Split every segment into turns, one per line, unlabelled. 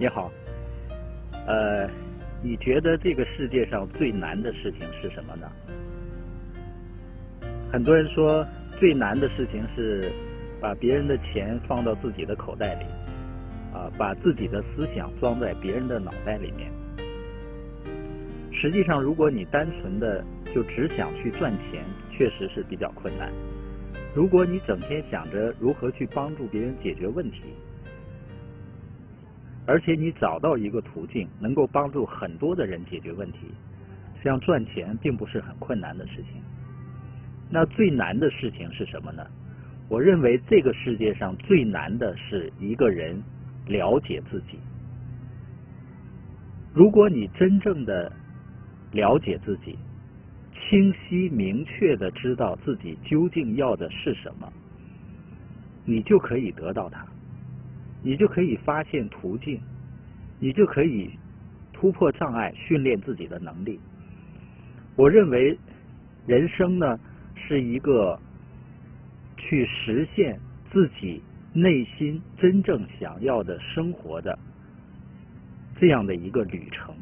你好，呃，你觉得这个世界上最难的事情是什么呢？很多人说最难的事情是把别人的钱放到自己的口袋里，啊，把自己的思想装在别人的脑袋里面。实际上，如果你单纯的就只想去赚钱，确实是比较困难。如果你整天想着如何去帮助别人解决问题，而且你找到一个途径能够帮助很多的人解决问题，实际上赚钱并不是很困难的事情。那最难的事情是什么呢？我认为这个世界上最难的是一个人了解自己。如果你真正的了解自己，清晰明确的知道自己究竟要的是什么，你就可以得到它，你就可以发现途径，你就可以突破障碍，训练自己的能力。我认为人生呢是一个去实现自己内心真正想要的生活的这样的一个旅程，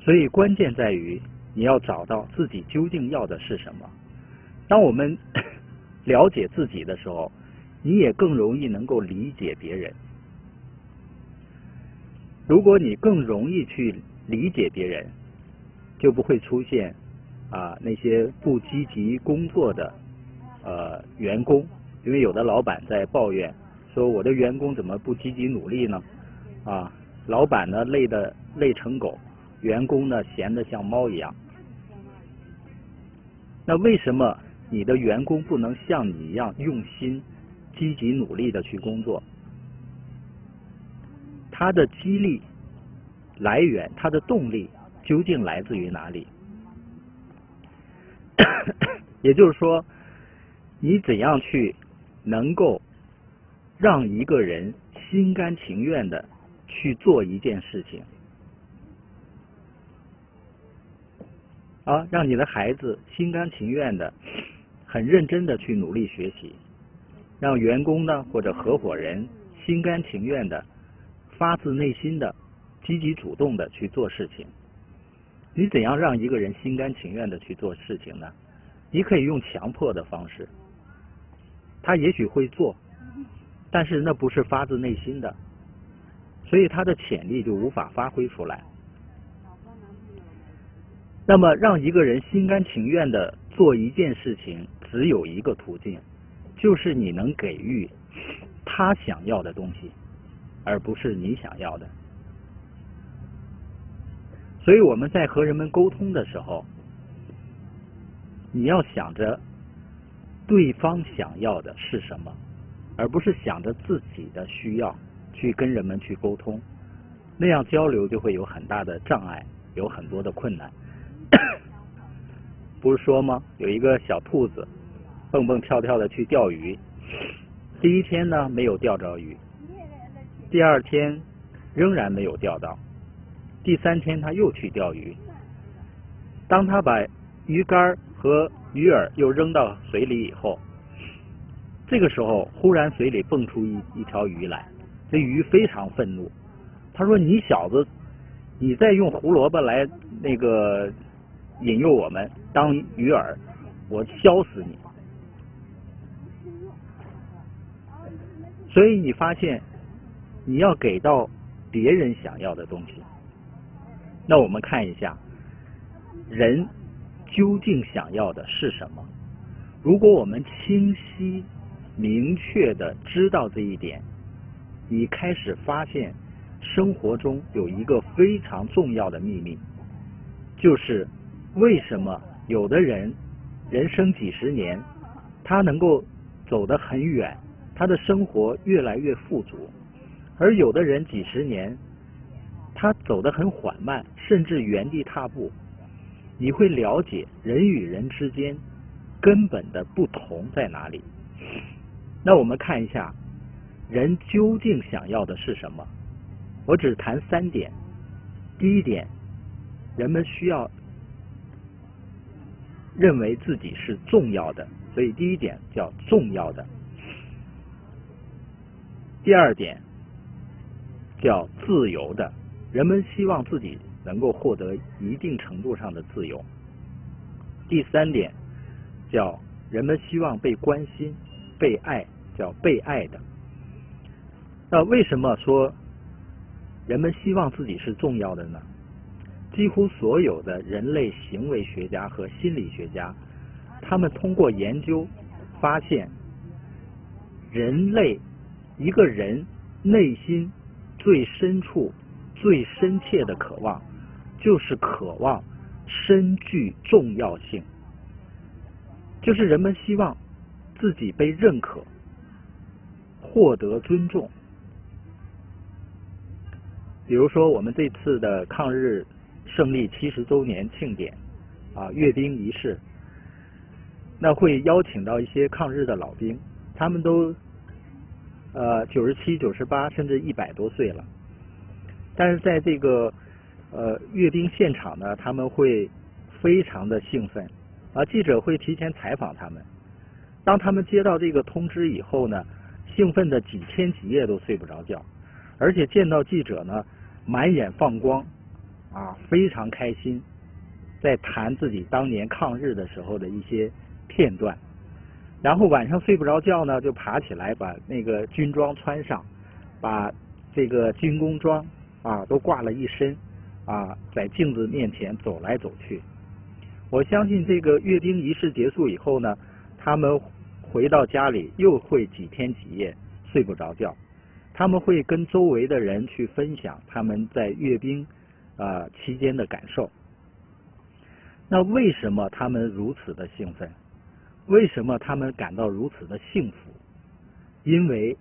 所以关键在于。你要找到自己究竟要的是什么。当我们 了解自己的时候，你也更容易能够理解别人。如果你更容易去理解别人，就不会出现啊那些不积极工作的呃员工。因为有的老板在抱怨说我的员工怎么不积极努力呢？啊，老板呢累的累成狗，员工呢闲的像猫一样。那为什么你的员工不能像你一样用心、积极努力的去工作？他的激励来源，他的动力究竟来自于哪里？也就是说，你怎样去能够让一个人心甘情愿的去做一件事情？啊，让你的孩子心甘情愿的、很认真的去努力学习，让员工呢或者合伙人心甘情愿的、发自内心的、积极主动的去做事情。你怎样让一个人心甘情愿的去做事情呢？你可以用强迫的方式，他也许会做，但是那不是发自内心的，所以他的潜力就无法发挥出来。那么，让一个人心甘情愿的做一件事情，只有一个途径，就是你能给予他想要的东西，而不是你想要的。所以我们在和人们沟通的时候，你要想着对方想要的是什么，而不是想着自己的需要去跟人们去沟通，那样交流就会有很大的障碍，有很多的困难。不是说吗？有一个小兔子蹦蹦跳跳的去钓鱼，第一天呢没有钓着鱼，第二天仍然没有钓到，第三天他又去钓鱼。当他把鱼竿和鱼饵又扔到水里以后，这个时候忽然水里蹦出一一条鱼来，这鱼非常愤怒，他说：“你小子，你再用胡萝卜来那个。”引诱我们当鱼饵，我削死你！所以你发现，你要给到别人想要的东西。那我们看一下，人究竟想要的是什么？如果我们清晰、明确的知道这一点，你开始发现生活中有一个非常重要的秘密，就是。为什么有的人人生几十年，他能够走得很远，他的生活越来越富足，而有的人几十年，他走得很缓慢，甚至原地踏步？你会了解人与人之间根本的不同在哪里？那我们看一下，人究竟想要的是什么？我只谈三点。第一点，人们需要。认为自己是重要的，所以第一点叫重要的。第二点，叫自由的，人们希望自己能够获得一定程度上的自由。第三点叫人们希望被关心、被爱，叫被爱的。那为什么说人们希望自己是重要的呢？几乎所有的人类行为学家和心理学家，他们通过研究发现，人类一个人内心最深处、最深切的渴望，就是渴望深具重要性，就是人们希望自己被认可、获得尊重。比如说，我们这次的抗日。胜利七十周年庆典啊，阅兵仪式，那会邀请到一些抗日的老兵，他们都呃九十七、九十八，甚至一百多岁了。但是在这个呃阅兵现场呢，他们会非常的兴奋啊，记者会提前采访他们。当他们接到这个通知以后呢，兴奋的几天几夜都睡不着觉，而且见到记者呢，满眼放光。啊，非常开心，在谈自己当年抗日的时候的一些片段，然后晚上睡不着觉呢，就爬起来把那个军装穿上，把这个军工装啊都挂了一身，啊，在镜子面前走来走去。我相信这个阅兵仪式结束以后呢，他们回到家里又会几天几夜睡不着觉，他们会跟周围的人去分享他们在阅兵。啊，期间的感受。那为什么他们如此的兴奋？为什么他们感到如此的幸福？因为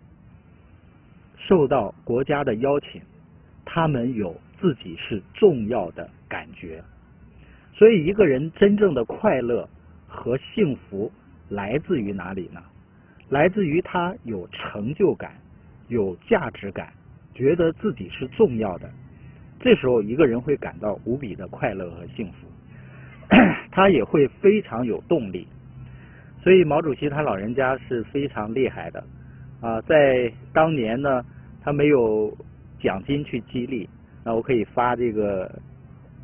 受到国家的邀请，他们有自己是重要的感觉。所以，一个人真正的快乐和幸福来自于哪里呢？来自于他有成就感、有价值感，觉得自己是重要的。这时候，一个人会感到无比的快乐和幸福，他也会非常有动力。所以，毛主席他老人家是非常厉害的啊！在当年呢，他没有奖金去激励，那我可以发这个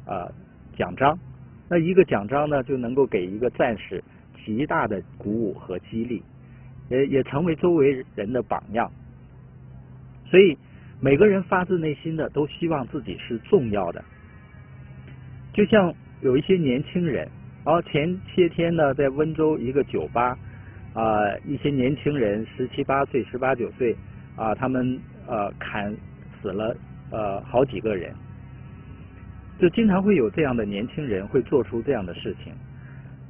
啊奖章，那一个奖章呢就能够给一个战士极大的鼓舞和激励，也也成为周围人的榜样。所以。每个人发自内心的都希望自己是重要的，就像有一些年轻人，然后前些天呢，在温州一个酒吧，啊，一些年轻人十七八岁、十八九岁，啊，他们呃砍死了呃好几个人，就经常会有这样的年轻人会做出这样的事情，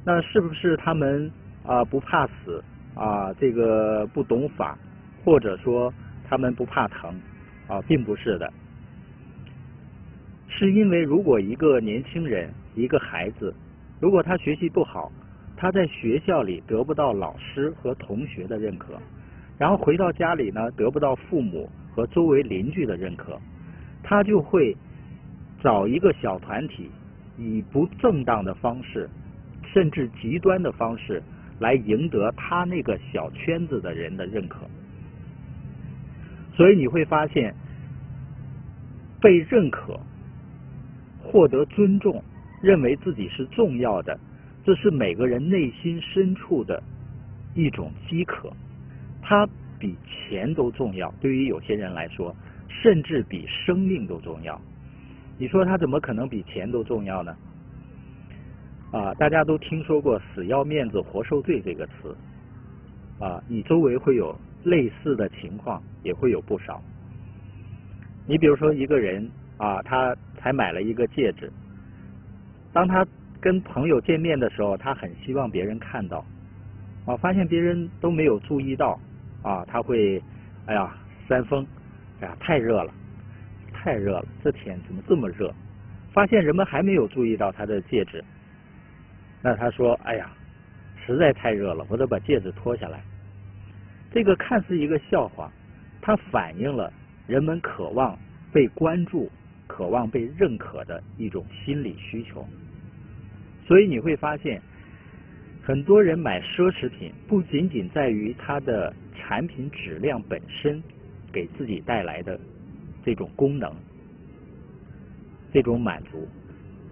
那是不是他们啊不怕死啊？这个不懂法，或者说他们不怕疼？啊，并不是的，是因为如果一个年轻人、一个孩子，如果他学习不好，他在学校里得不到老师和同学的认可，然后回到家里呢，得不到父母和周围邻居的认可，他就会找一个小团体，以不正当的方式，甚至极端的方式来赢得他那个小圈子的人的认可。所以你会发现，被认可、获得尊重、认为自己是重要的，这是每个人内心深处的一种饥渴。它比钱都重要，对于有些人来说，甚至比生命都重要。你说他怎么可能比钱都重要呢？啊，大家都听说过“死要面子活受罪”这个词，啊，你周围会有。类似的情况也会有不少。你比如说一个人啊，他才买了一个戒指，当他跟朋友见面的时候，他很希望别人看到，啊，发现别人都没有注意到，啊，他会，哎呀，扇风，哎呀，太热了，太热了，这天怎么这么热？发现人们还没有注意到他的戒指，那他说，哎呀，实在太热了，我得把戒指脱下来。这个看似一个笑话，它反映了人们渴望被关注、渴望被认可的一种心理需求。所以你会发现，很多人买奢侈品不仅仅在于它的产品质量本身给自己带来的这种功能，这种满足。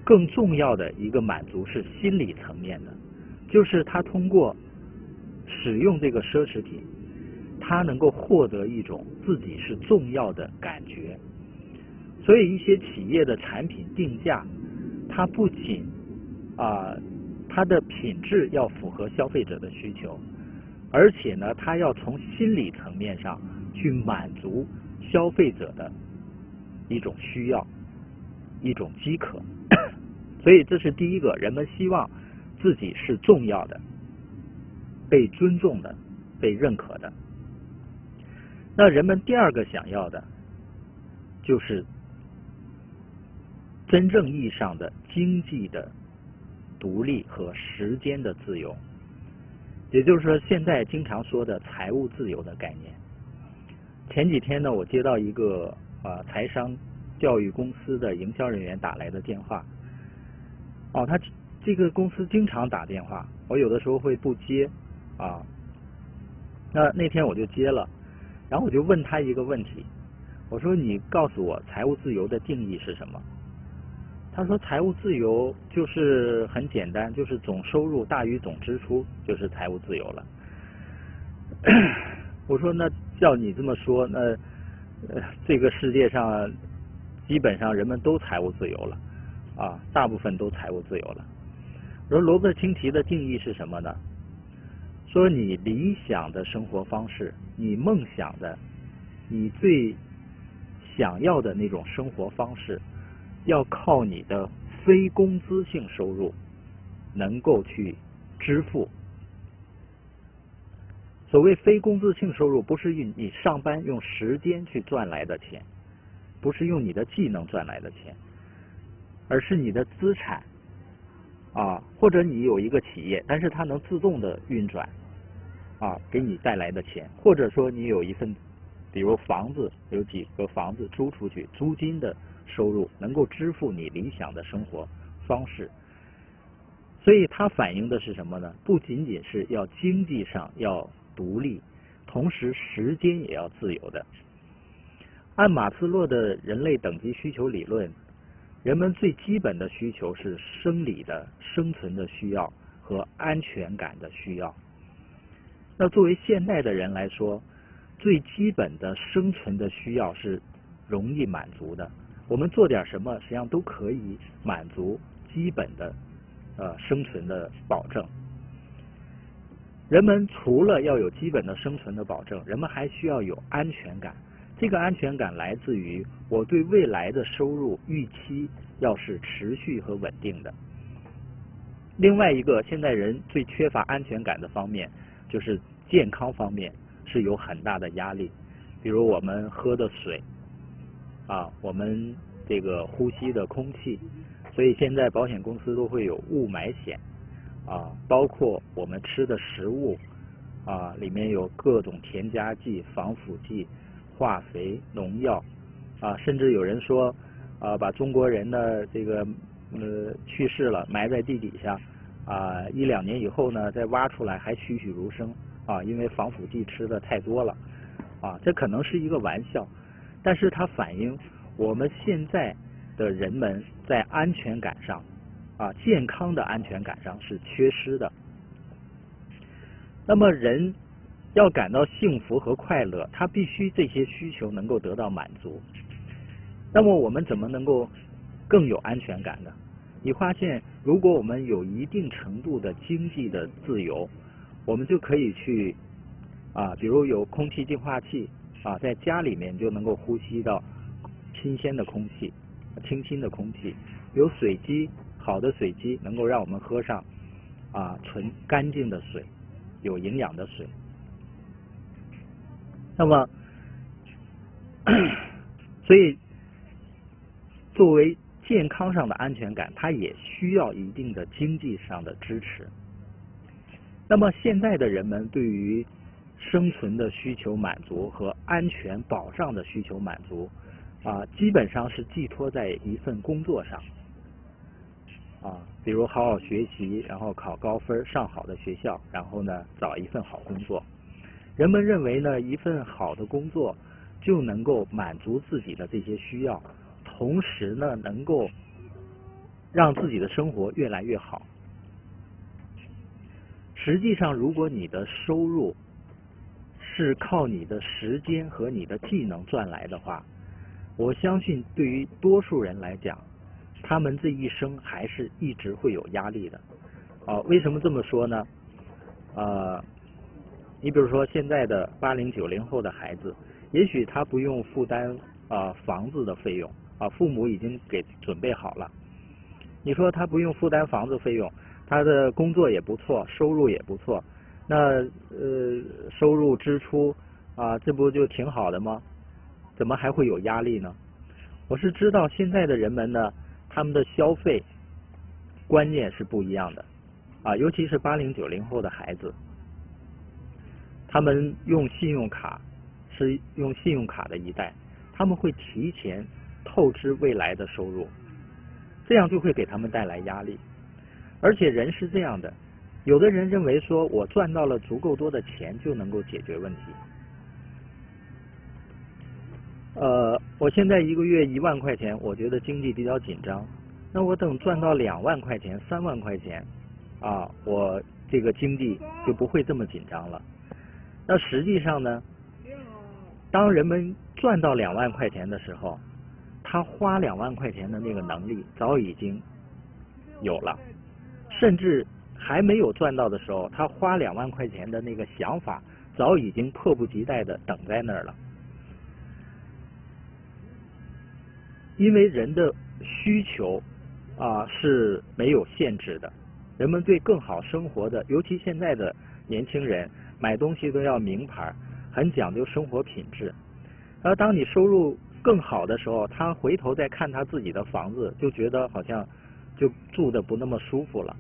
更重要的一个满足是心理层面的，就是他通过使用这个奢侈品，他能够获得一种自己是重要的感觉。所以一些企业的产品定价，它不仅啊它的品质要符合消费者的需求，而且呢，它要从心理层面上去满足消费者的一种需要，一种饥渴。所以这是第一个，人们希望自己是重要的、被尊重的、被认可的。那人们第二个想要的，就是真正意义上的经济的独立和时间的自由，也就是说，现在经常说的财务自由的概念。前几天呢，我接到一个啊财商教育公司的营销人员打来的电话。哦，他这个公司经常打电话，我有的时候会不接啊。那那天我就接了，然后我就问他一个问题，我说：“你告诉我财务自由的定义是什么？”他说：“财务自由就是很简单，就是总收入大于总支出，就是财务自由了。”我说：“那照你这么说，那呃这个世界上基本上人们都财务自由了。”啊，大部分都财务自由了。而罗伯特清提的定义是什么呢？说你理想的生活方式，你梦想的，你最想要的那种生活方式，要靠你的非工资性收入能够去支付。所谓非工资性收入，不是用你上班用时间去赚来的钱，不是用你的技能赚来的钱。而是你的资产啊，或者你有一个企业，但是它能自动的运转啊，给你带来的钱，或者说你有一份，比如房子有几个房子租出去，租金的收入能够支付你理想的生活方式。所以它反映的是什么呢？不仅仅是要经济上要独立，同时时间也要自由的。按马斯洛的人类等级需求理论。人们最基本的需求是生理的生存的需要和安全感的需要。那作为现代的人来说，最基本的生存的需要是容易满足的。我们做点什么，实际上都可以满足基本的呃生存的保证。人们除了要有基本的生存的保证，人们还需要有安全感。这个安全感来自于我对未来的收入预期要是持续和稳定的。另外一个，现在人最缺乏安全感的方面，就是健康方面是有很大的压力。比如我们喝的水，啊，我们这个呼吸的空气，所以现在保险公司都会有雾霾险，啊，包括我们吃的食物，啊，里面有各种添加剂、防腐剂。化肥、农药啊，甚至有人说啊，把中国人的这个呃去世了埋在地底下啊，一两年以后呢再挖出来还栩栩如生啊，因为防腐剂吃的太多了啊，这可能是一个玩笑，但是它反映我们现在的人们在安全感上啊，健康的安全感上是缺失的。那么人。要感到幸福和快乐，他必须这些需求能够得到满足。那么我们怎么能够更有安全感呢？你发现，如果我们有一定程度的经济的自由，我们就可以去啊，比如有空气净化器啊，在家里面就能够呼吸到新鲜的空气、清新的空气。有水机，好的水机能够让我们喝上啊纯干净的水，有营养的水。那么，所以作为健康上的安全感，它也需要一定的经济上的支持。那么现在的人们对于生存的需求满足和安全保障的需求满足啊，基本上是寄托在一份工作上啊，比如好好学习，然后考高分，上好的学校，然后呢找一份好工作。人们认为呢，一份好的工作就能够满足自己的这些需要，同时呢，能够让自己的生活越来越好。实际上，如果你的收入是靠你的时间和你的技能赚来的话，我相信对于多数人来讲，他们这一生还是一直会有压力的。啊，为什么这么说呢？呃，你比如说现在的八零九零后的孩子，也许他不用负担啊房子的费用啊，父母已经给准备好了。你说他不用负担房子费用，他的工作也不错，收入也不错，那呃收入支出啊，这不就挺好的吗？怎么还会有压力呢？我是知道现在的人们呢，他们的消费观念是不一样的啊，尤其是八零九零后的孩子，他们用信用卡是用信用卡的一代，他们会提前透支未来的收入，这样就会给他们带来压力。而且人是这样的，有的人认为说我赚到了足够多的钱就能够解决问题。呃，我现在一个月一万块钱，我觉得经济比较紧张。那我等赚到两万块钱、三万块钱，啊，我这个经济就不会这么紧张了。那实际上呢，当人们赚到两万块钱的时候，他花两万块钱的那个能力早已经有了，甚至还没有赚到的时候，他花两万块钱的那个想法早已经迫不及待的等在那儿了。因为人的需求啊是没有限制的，人们对更好生活的，尤其现在的年轻人买东西都要名牌，很讲究生活品质。而当你收入更好的时候，他回头再看他自己的房子，就觉得好像就住的不那么舒服了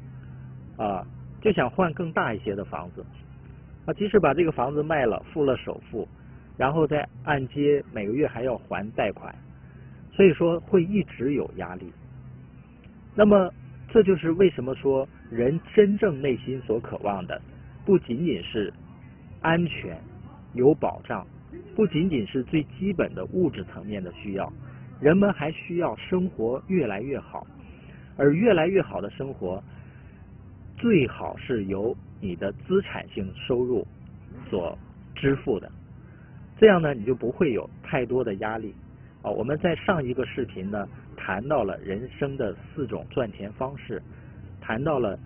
啊，就想换更大一些的房子啊。即使把这个房子卖了，付了首付，然后再按揭，每个月还要还贷款。所以说会一直有压力，那么这就是为什么说人真正内心所渴望的，不仅仅是安全、有保障，不仅仅是最基本的物质层面的需要，人们还需要生活越来越好，而越来越好的生活，最好是由你的资产性收入所支付的，这样呢，你就不会有太多的压力。啊，我们在上一个视频呢，谈到了人生的四种赚钱方式，谈到了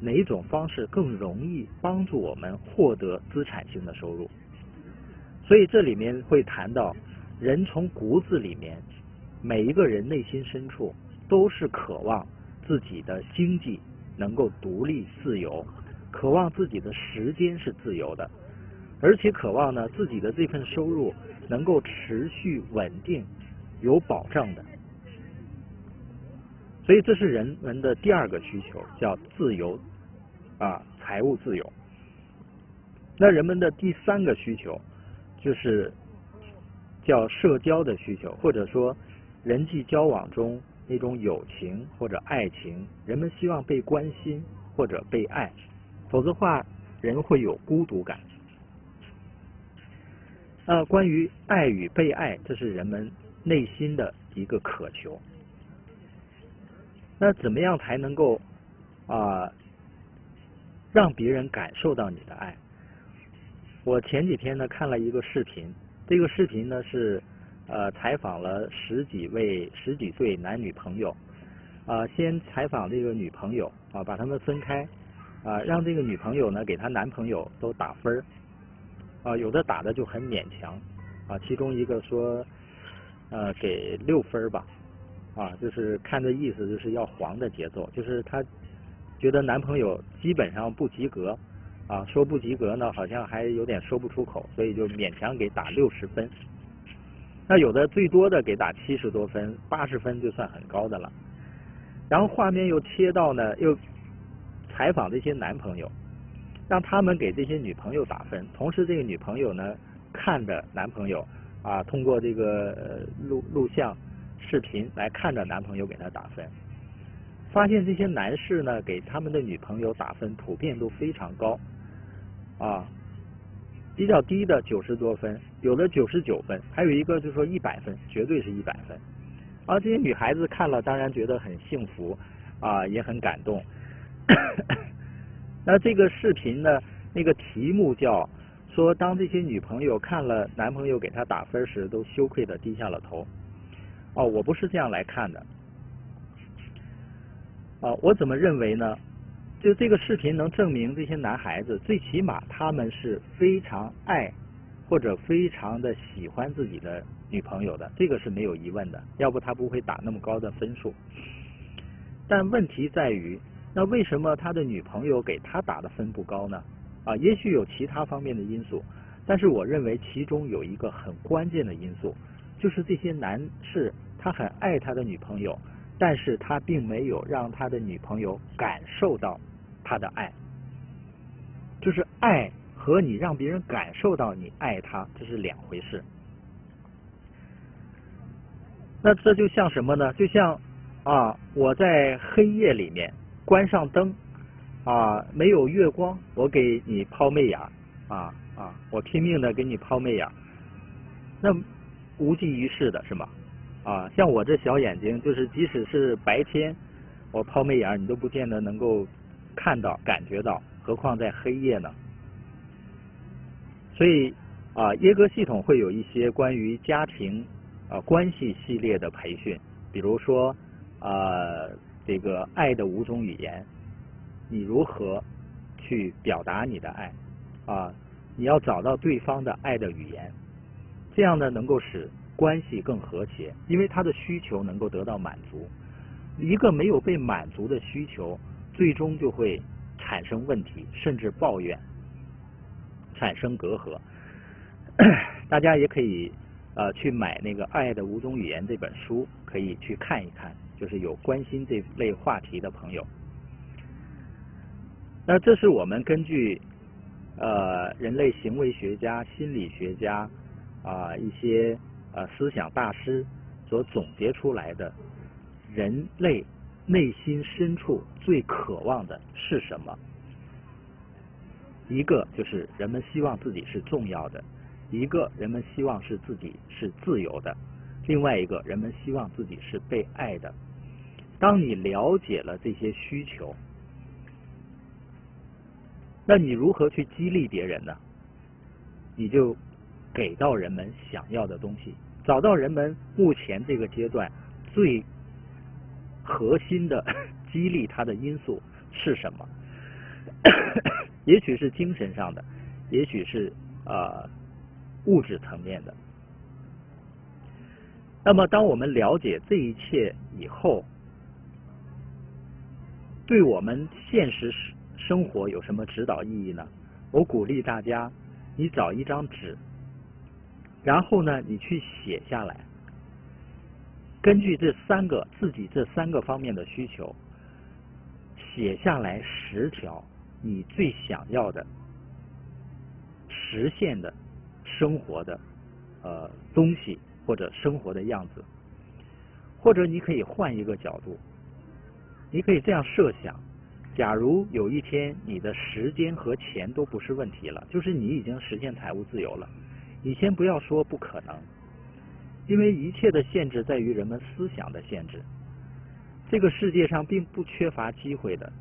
哪种方式更容易帮助我们获得资产性的收入。所以这里面会谈到，人从骨子里面，每一个人内心深处都是渴望自己的经济能够独立自由，渴望自己的时间是自由的，而且渴望呢自己的这份收入能够持续稳定。有保障的，所以这是人们的第二个需求，叫自由啊，财务自由。那人们的第三个需求就是叫社交的需求，或者说人际交往中那种友情或者爱情，人们希望被关心或者被爱，否则话人会有孤独感。呃关于爱与被爱，这是人们。内心的一个渴求，那怎么样才能够啊让别人感受到你的爱？我前几天呢看了一个视频，这个视频呢是呃采访了十几位十几岁男女朋友啊，先采访这个女朋友啊，把他们分开啊，让这个女朋友呢给她男朋友都打分啊，有的打的就很勉强啊，其中一个说。呃，给六分吧，啊，就是看这意思，就是要黄的节奏，就是她觉得男朋友基本上不及格，啊，说不及格呢，好像还有点说不出口，所以就勉强给打六十分。那有的最多的给打七十多分，八十分就算很高的了。然后画面又切到呢，又采访这些男朋友，让他们给这些女朋友打分，同时这个女朋友呢看着男朋友。啊，通过这个录录像、视频来看着男朋友给他打分，发现这些男士呢给他们的女朋友打分普遍都非常高，啊，比较低的九十多分，有的九十九分，还有一个就是说一百分，绝对是一百分。啊，这些女孩子看了当然觉得很幸福啊，也很感动。那这个视频呢，那个题目叫说，当这些女朋友看了男朋友给她打分时，都羞愧的低下了头。哦，我不是这样来看的。啊，我怎么认为呢？就这个视频能证明这些男孩子，最起码他们是非常爱或者非常的喜欢自己的女朋友的，这个是没有疑问的。要不他不会打那么高的分数。但问题在于，那为什么他的女朋友给他打的分不高呢？啊，也许有其他方面的因素，但是我认为其中有一个很关键的因素，就是这些男士他很爱他的女朋友。但是他并没有让他的女朋友感受到他的爱，就是爱和你让别人感受到你爱他，这是两回事。那这就像什么呢？就像啊，我在黑夜里面关上灯啊，没有月光，我给你抛媚眼啊啊，我拼命的给你抛媚眼，那无济于事的是吗？啊，像我这小眼睛，就是即使是白天，我抛媚眼，你都不见得能够看到、感觉到，何况在黑夜呢？所以啊，耶格系统会有一些关于家庭啊关系系列的培训，比如说啊，这个爱的五种语言，你如何去表达你的爱啊？你要找到对方的爱的语言，这样呢，能够使。关系更和谐，因为他的需求能够得到满足。一个没有被满足的需求，最终就会产生问题，甚至抱怨，产生隔阂。大家也可以呃去买那个《爱的五种语言》这本书，可以去看一看，就是有关心这类话题的朋友。那这是我们根据呃人类行为学家、心理学家啊一些。呃，思想大师所总结出来的，人类内心深处最渴望的是什么？一个就是人们希望自己是重要的，一个人们希望是自己是自由的，另外一个人们希望自己是被爱的。当你了解了这些需求，那你如何去激励别人呢？你就给到人们想要的东西。找到人们目前这个阶段最核心的 激励他的因素是什么？也许是精神上的，也许是呃物质层面的。那么，当我们了解这一切以后，对我们现实生活有什么指导意义呢？我鼓励大家，你找一张纸。然后呢，你去写下来，根据这三个自己这三个方面的需求，写下来十条你最想要的实现的生活的呃东西或者生活的样子，或者你可以换一个角度，你可以这样设想：假如有一天你的时间和钱都不是问题了，就是你已经实现财务自由了。你先不要说不可能，因为一切的限制在于人们思想的限制。这个世界上并不缺乏机会的。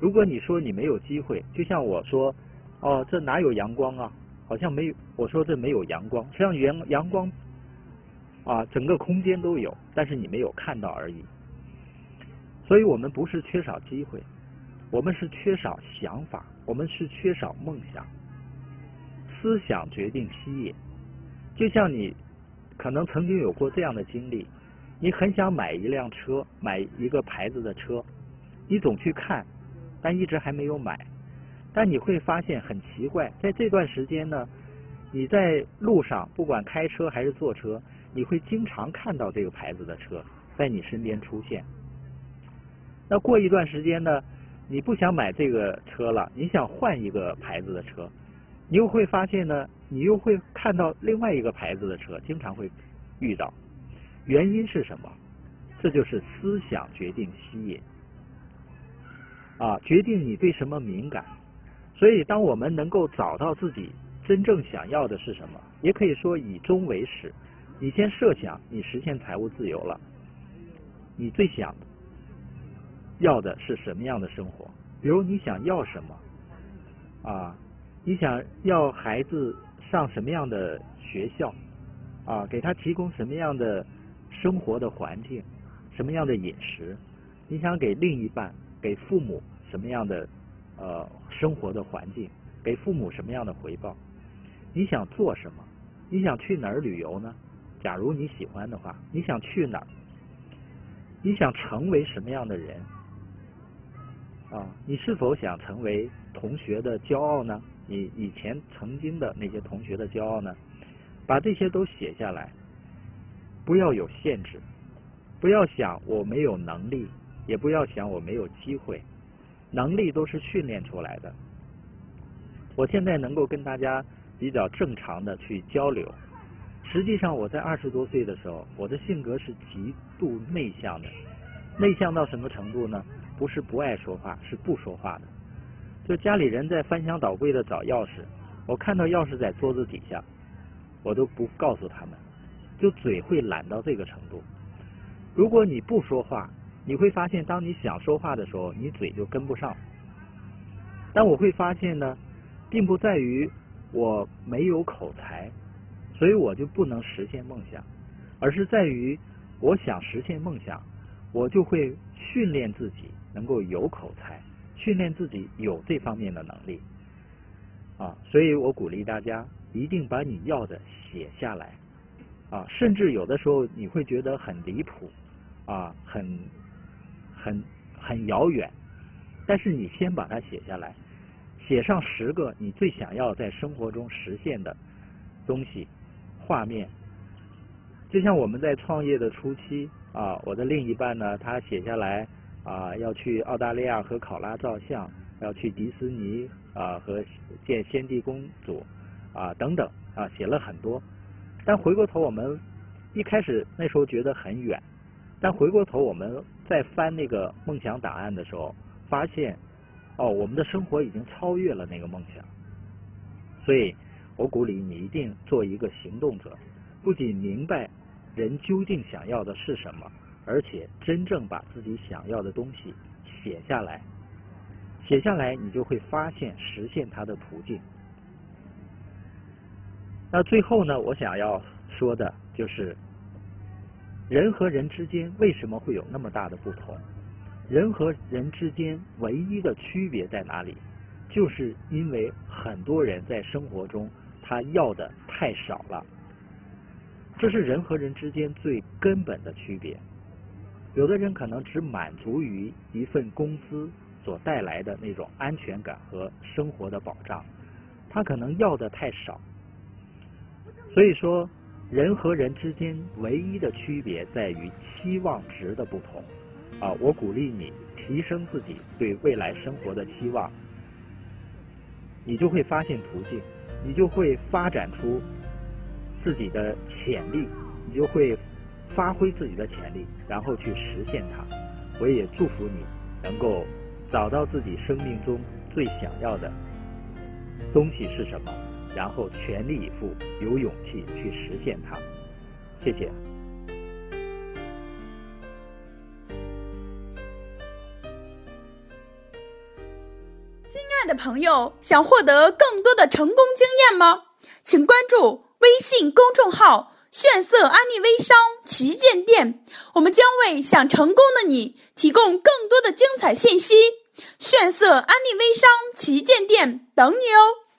如果你说你没有机会，就像我说，哦，这哪有阳光啊？好像没有。我说这没有阳光，实际上阳阳光啊，整个空间都有，但是你没有看到而已。所以我们不是缺少机会，我们是缺少想法，我们是缺少梦想。思想决定吸引。就像你可能曾经有过这样的经历，你很想买一辆车，买一个牌子的车，你总去看，但一直还没有买。但你会发现很奇怪，在这段时间呢，你在路上不管开车还是坐车，你会经常看到这个牌子的车在你身边出现。那过一段时间呢，你不想买这个车了，你想换一个牌子的车。你又会发现呢，你又会看到另外一个牌子的车，经常会遇到。原因是什么？这就是思想决定吸引啊，决定你对什么敏感。所以，当我们能够找到自己真正想要的是什么？也可以说以终为始。你先设想你实现财务自由了，你最想要的是什么样的生活？比如你想要什么啊？你想要孩子上什么样的学校啊？给他提供什么样的生活的环境？什么样的饮食？你想给另一半、给父母什么样的呃生活的环境？给父母什么样的回报？你想做什么？你想去哪儿旅游呢？假如你喜欢的话，你想去哪儿？你想成为什么样的人？啊，你是否想成为同学的骄傲呢？你以前曾经的那些同学的骄傲呢？把这些都写下来，不要有限制，不要想我没有能力，也不要想我没有机会，能力都是训练出来的。我现在能够跟大家比较正常的去交流，实际上我在二十多岁的时候，我的性格是极度内向的，内向到什么程度呢？不是不爱说话，是不说话的。就家里人在翻箱倒柜的找钥匙，我看到钥匙在桌子底下，我都不告诉他们，就嘴会懒到这个程度。如果你不说话，你会发现，当你想说话的时候，你嘴就跟不上。但我会发现呢。并不在于我没有口才，所以我就不能实现梦想，而是在于我想实现梦想，我就会训练自己能够有口才，训练自己有这方面的能力啊！所以我鼓励大家一定把你要的写下来啊！甚至有的时候你会觉得很离谱啊，很很很遥远，但是你先把它写下来。写上十个你最想要在生活中实现的东西、画面，就像我们在创业的初期啊，我的另一半呢，他写下来啊，要去澳大利亚和考拉照相，要去迪士尼啊和见先帝公主啊等等啊，写了很多。但回过头我们一开始那时候觉得很远，但回过头我们在翻那个梦想档案的时候，发现。哦，我们的生活已经超越了那个梦想，所以我鼓励你一定做一个行动者，不仅明白人究竟想要的是什么，而且真正把自己想要的东西写下来，写下来你就会发现实现它的途径。那最后呢，我想要说的就是，人和人之间为什么会有那么大的不同？人和人之间唯一的区别在哪里？就是因为很多人在生活中他要的太少了，这是人和人之间最根本的区别。有的人可能只满足于一份工资所带来的那种安全感和生活的保障，他可能要的太少。所以说，人和人之间唯一的区别在于期望值的不同。啊，我鼓励你提升自己对未来生活的期望，你就会发现途径，你就会发展出自己的潜力，你就会发挥自己的潜力，然后去实现它。我也祝福你能够找到自己生命中最想要的东西是什么，然后全力以赴，有勇气去实现它。谢谢。
亲爱的朋友想获得更多的成功经验吗？请关注微信公众号“炫色安利微商旗舰店”，我们将为想成功的你提供更多的精彩信息。炫色安利微商旗舰店等你哦！